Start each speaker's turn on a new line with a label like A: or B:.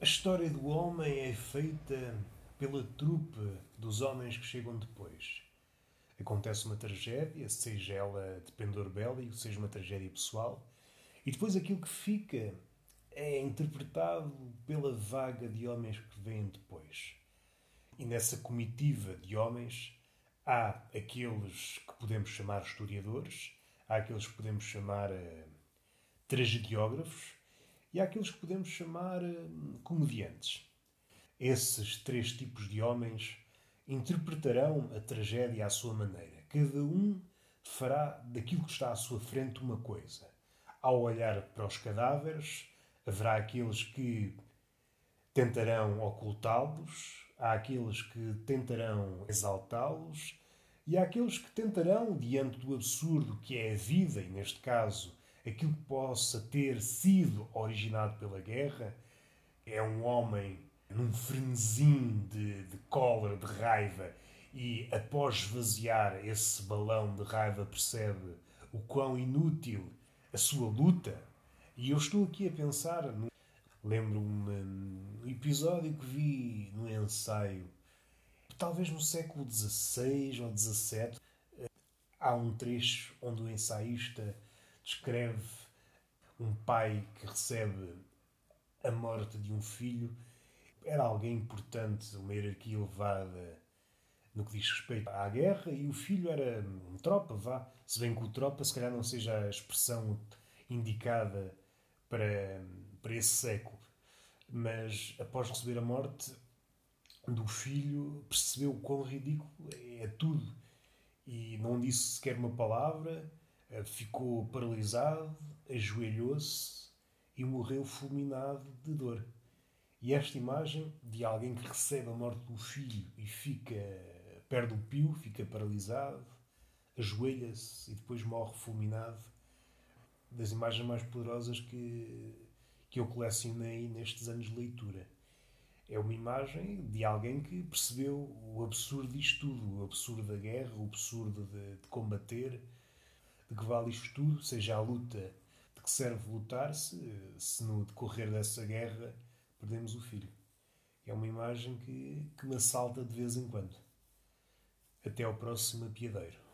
A: A história do homem é feita pela trupe dos homens que chegam depois. Acontece uma tragédia, seja ela de pendor bélico, seja uma tragédia pessoal, e depois aquilo que fica é interpretado pela vaga de homens que vêm depois. E nessa comitiva de homens há aqueles que podemos chamar historiadores, há aqueles que podemos chamar uh, tragediógrafos e aqueles que podemos chamar uh, comediantes. Esses três tipos de homens interpretarão a tragédia à sua maneira. Cada um fará daquilo que está à sua frente uma coisa. Ao olhar para os cadáveres, haverá aqueles que tentarão ocultá-los, há aqueles que tentarão exaltá-los e há aqueles que tentarão, diante do absurdo que é a vida, e neste caso aquilo que possa ter sido originado pela guerra, é um homem num frenesim de, de cólera, de raiva, e após esvaziar esse balão de raiva percebe o quão inútil a sua luta. E eu estou aqui a pensar, no... lembro-me um episódio que vi no ensaio, talvez no século XVI ou XVII, há um trecho onde o ensaísta descreve um pai que recebe a morte de um filho era alguém importante, uma hierarquia elevada no que diz respeito à guerra, e o filho era um tropa, vá. Se bem que o tropa, se calhar, não seja a expressão indicada para, para esse século. Mas após receber a morte do filho, percebeu o quão ridículo é tudo. E não disse sequer uma palavra, ficou paralisado, ajoelhou-se e morreu fulminado de dor. E esta imagem de alguém que recebe a morte do filho e fica, perde o pio, fica paralisado, ajoelha-se e depois morre fulminado, das imagens mais poderosas que, que eu colecionei nestes anos de leitura. É uma imagem de alguém que percebeu o absurdo disto tudo, o absurdo da guerra, o absurdo de, de combater, de que vale isto tudo, seja a luta de que serve lutar, se, no decorrer dessa guerra perdemos o filho. É uma imagem que, que me assalta de vez em quando. Até ao próximo apiedeiro.